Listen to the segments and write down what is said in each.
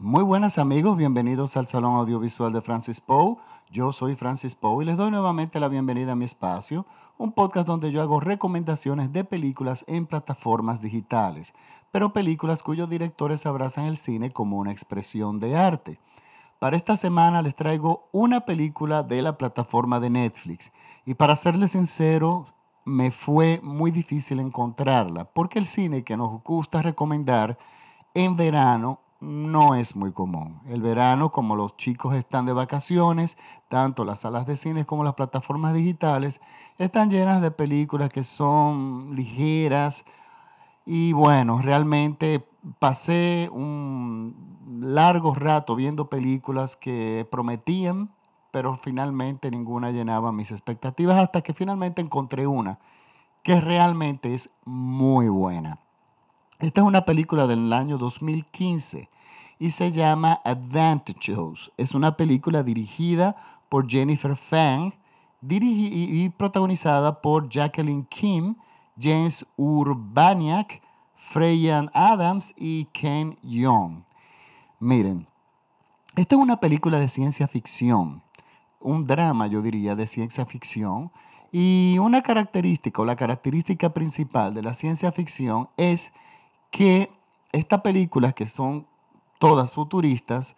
Muy buenas amigos, bienvenidos al Salón Audiovisual de Francis Poe. Yo soy Francis Poe y les doy nuevamente la bienvenida a mi espacio, un podcast donde yo hago recomendaciones de películas en plataformas digitales, pero películas cuyos directores abrazan el cine como una expresión de arte. Para esta semana les traigo una película de la plataforma de Netflix y para serles sincero, me fue muy difícil encontrarla porque el cine que nos gusta recomendar en verano no es muy común. El verano, como los chicos están de vacaciones, tanto las salas de cine como las plataformas digitales están llenas de películas que son ligeras y bueno, realmente pasé un largo rato viendo películas que prometían, pero finalmente ninguna llenaba mis expectativas hasta que finalmente encontré una que realmente es muy buena. Esta es una película del año 2015 y se llama Advantages. Es una película dirigida por Jennifer Fang y protagonizada por Jacqueline Kim, James Urbaniak, Freyan Adams y Ken Young. Miren, esta es una película de ciencia ficción, un drama yo diría de ciencia ficción, y una característica o la característica principal de la ciencia ficción es que estas películas, que son todas futuristas,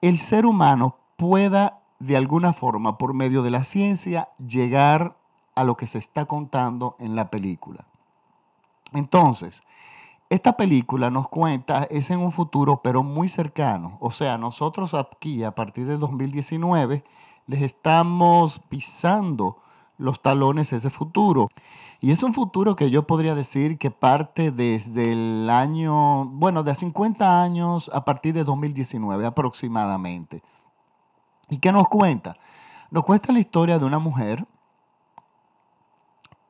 el ser humano pueda de alguna forma, por medio de la ciencia, llegar a lo que se está contando en la película. Entonces, esta película nos cuenta, es en un futuro, pero muy cercano. O sea, nosotros aquí, a partir del 2019, les estamos pisando los talones ese futuro. Y es un futuro que yo podría decir que parte desde el año, bueno, de 50 años a partir de 2019 aproximadamente. ¿Y qué nos cuenta? Nos cuenta la historia de una mujer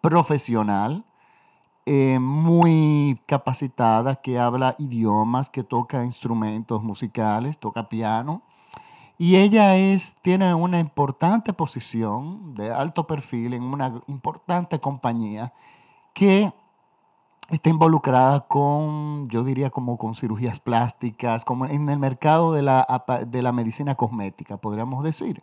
profesional, eh, muy capacitada, que habla idiomas, que toca instrumentos musicales, toca piano y ella es, tiene una importante posición de alto perfil en una importante compañía que está involucrada con, yo diría como con cirugías plásticas, como en el mercado de la, de la medicina cosmética, podríamos decir.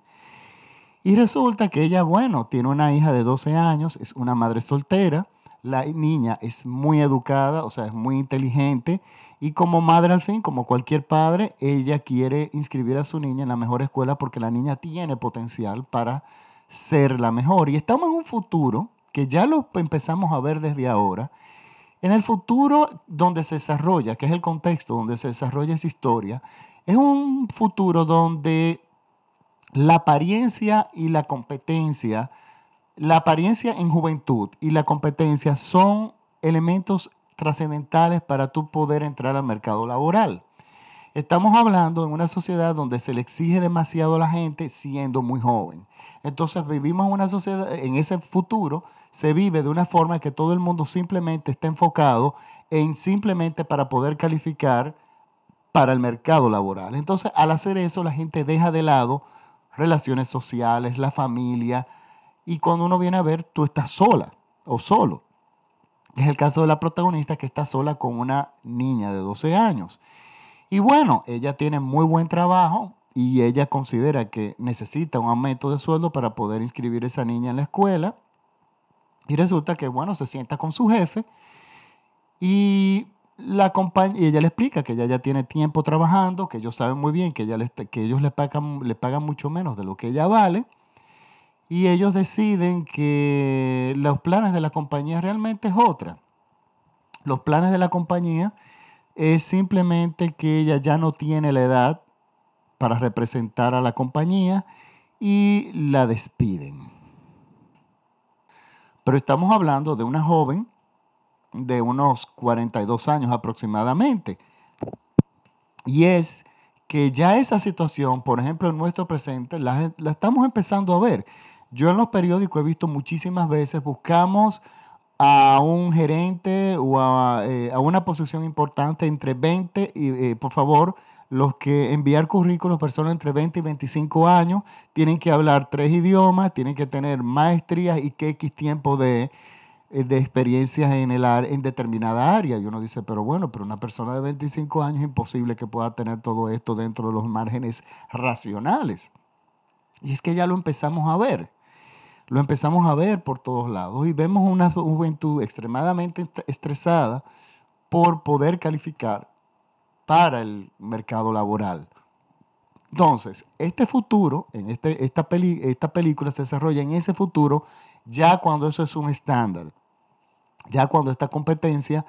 Y resulta que ella, bueno, tiene una hija de 12 años, es una madre soltera, la niña es muy educada, o sea, es muy inteligente y como madre al fin, como cualquier padre, ella quiere inscribir a su niña en la mejor escuela porque la niña tiene potencial para ser la mejor. Y estamos en un futuro que ya lo empezamos a ver desde ahora, en el futuro donde se desarrolla, que es el contexto donde se desarrolla esa historia, es un futuro donde la apariencia y la competencia la apariencia en juventud y la competencia son elementos trascendentales para tu poder entrar al mercado laboral. Estamos hablando en una sociedad donde se le exige demasiado a la gente siendo muy joven. Entonces vivimos en una sociedad, en ese futuro se vive de una forma que todo el mundo simplemente está enfocado en simplemente para poder calificar para el mercado laboral. Entonces al hacer eso la gente deja de lado relaciones sociales, la familia, y cuando uno viene a ver, tú estás sola o solo. Es el caso de la protagonista que está sola con una niña de 12 años. Y bueno, ella tiene muy buen trabajo y ella considera que necesita un aumento de sueldo para poder inscribir a esa niña en la escuela. Y resulta que, bueno, se sienta con su jefe y, la y ella le explica que ella ya tiene tiempo trabajando, que ellos saben muy bien que, ella que ellos le pagan, le pagan mucho menos de lo que ella vale y ellos deciden que los planes de la compañía realmente es otra. Los planes de la compañía es simplemente que ella ya no tiene la edad para representar a la compañía y la despiden. Pero estamos hablando de una joven de unos 42 años aproximadamente. Y es que ya esa situación, por ejemplo, en nuestro presente, la, la estamos empezando a ver. Yo en los periódicos he visto muchísimas veces, buscamos a un gerente o a, eh, una posición importante entre 20 y, eh, por favor, los que enviar currículos, personas entre 20 y 25 años, tienen que hablar tres idiomas, tienen que tener maestrías y que X tiempo de eh, de experiencias en, el, en determinada área. Y uno dice, pero bueno, pero una persona de 25 años es imposible que pueda tener todo esto dentro de los márgenes racionales. Y es que ya lo empezamos a ver. Lo empezamos a ver por todos lados y vemos una juventud extremadamente estresada por poder calificar para el mercado laboral. Entonces, este futuro, en este, esta, esta película se desarrolla en ese futuro ya cuando eso es un estándar ya cuando esta competencia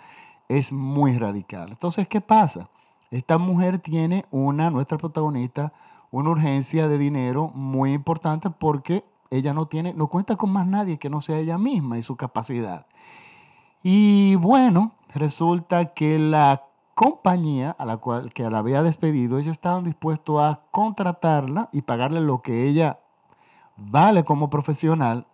es muy radical. Entonces, ¿qué pasa? Esta mujer tiene una, nuestra protagonista, una urgencia de dinero muy importante porque ella no tiene, no cuenta con más nadie que no sea ella misma y su capacidad. Y bueno, resulta que la compañía a la cual que la había despedido, ellos estaban dispuestos a contratarla y pagarle lo que ella vale como profesional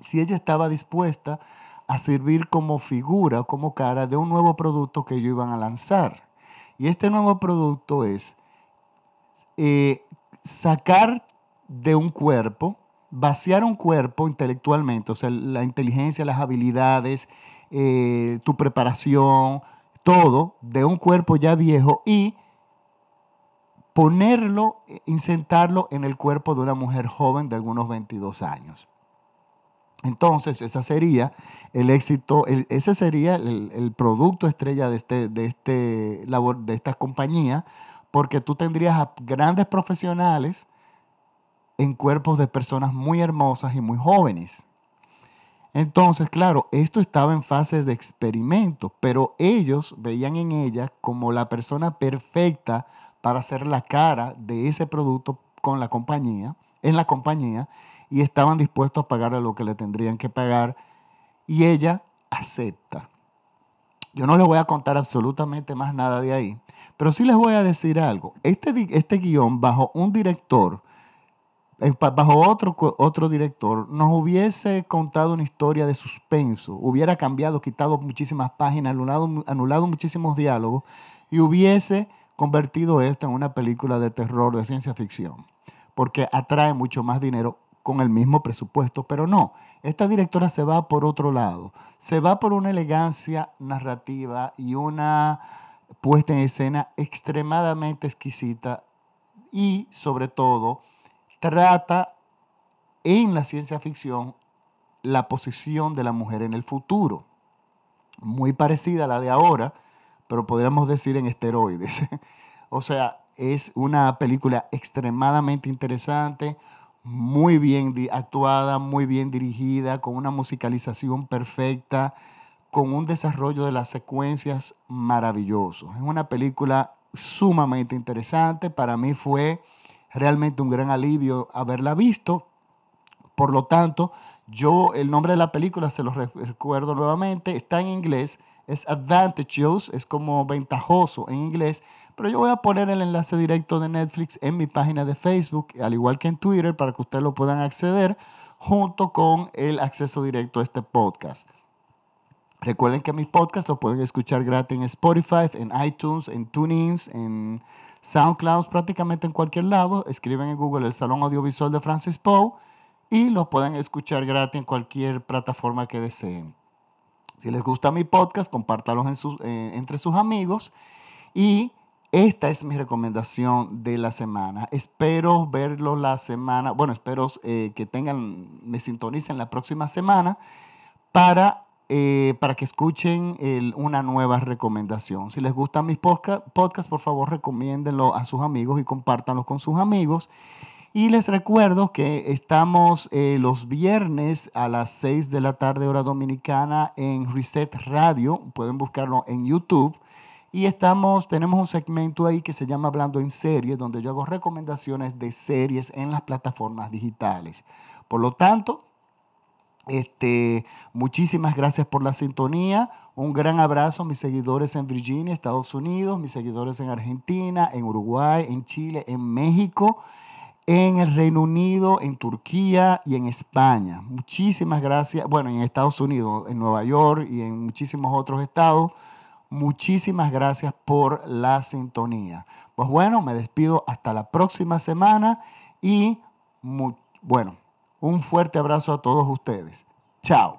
si ella estaba dispuesta a servir como figura como cara de un nuevo producto que ellos iban a lanzar. Y este nuevo producto es eh, sacar de un cuerpo, vaciar un cuerpo intelectualmente, o sea, la inteligencia, las habilidades, eh, tu preparación, todo de un cuerpo ya viejo y ponerlo, insentarlo en el cuerpo de una mujer joven de algunos 22 años. Entonces, esa sería el éxito, ese sería el, producto estrella de, este, de, este labor, de esta compañía, porque tú tendrías a grandes profesionales en cuerpos de personas muy hermosas y muy jóvenes. Entonces, claro, esto estaba en fase de experimento, pero ellos veían en ella como la persona perfecta para hacer la cara de ese producto con la compañía, en la compañía, y estaban dispuestos a pagarle lo que le tendrían que pagar y ella acepta. Yo no les voy a contar absolutamente más nada de ahí, pero sí les voy a decir algo. Este, este guion bajo un director, bajo otro, otro director, nos hubiese contado una historia de suspenso, hubiera cambiado, quitado muchísimas páginas, anulado, anulado muchísimos diálogos y hubiese convertido esto en una película de terror, de ciencia ficción, porque atrae mucho más dinero con el mismo presupuesto, pero no, esta directora se va por otro lado, se va por una elegancia narrativa y una puesta en escena extremadamente exquisita y sobre todo trata en la ciencia ficción la posición de la mujer en el futuro, muy parecida a la de ahora, pero podríamos decir en esteroides. o sea, es una película extremadamente interesante, muy bien actuada, muy bien dirigida, con una musicalización perfecta, con un desarrollo de las secuencias maravilloso. Es una película sumamente interesante. Para mí fue realmente un gran alivio haberla visto. Por lo tanto, yo el nombre de la película se lo recuerdo nuevamente, está en inglés, es Advantageous, es como ventajoso en inglés, pero yo voy a poner el enlace directo de Netflix en mi página de Facebook, al igual que en Twitter, para que ustedes lo puedan acceder junto con el acceso directo a este podcast. Recuerden que mis podcasts lo pueden escuchar gratis en Spotify, en iTunes, en TuneIn, en SoundCloud, prácticamente en cualquier lado. Escriben en Google el Salón Audiovisual de Francis Poe y lo pueden escuchar gratis en cualquier plataforma que deseen. Si les gusta mi podcast, compártalos eh, entre sus amigos y esta es mi recomendación de la semana. Espero verlo la semana, bueno, espero eh, que tengan, me sintonicen la próxima semana para, eh, para que escuchen una nueva recomendación. Si les gustan mis podcasts, por favor recomiéndenlo a sus amigos y compártanlo con sus amigos. Y les recuerdo que estamos eh, los viernes a las 6 de la tarde hora dominicana en Reset Radio. Pueden buscarlo en YouTube y estamos, tenemos un segmento ahí que se llama Hablando en Series, donde yo hago recomendaciones de series en las plataformas digitales. Por lo tanto, este, muchísimas gracias por la sintonía. Un gran abrazo a mis seguidores en Virginia, Estados Unidos, mis seguidores en Argentina, en Uruguay, en Chile, en México, en el Reino Unido, en Turquía y en España. Muchísimas gracias. Bueno, en Estados Unidos, en Nueva York y en muchísimos otros estados. Muchísimas gracias por la sintonía. Pues bueno, me despido hasta la próxima semana y bueno, un fuerte abrazo a todos ustedes. Chao.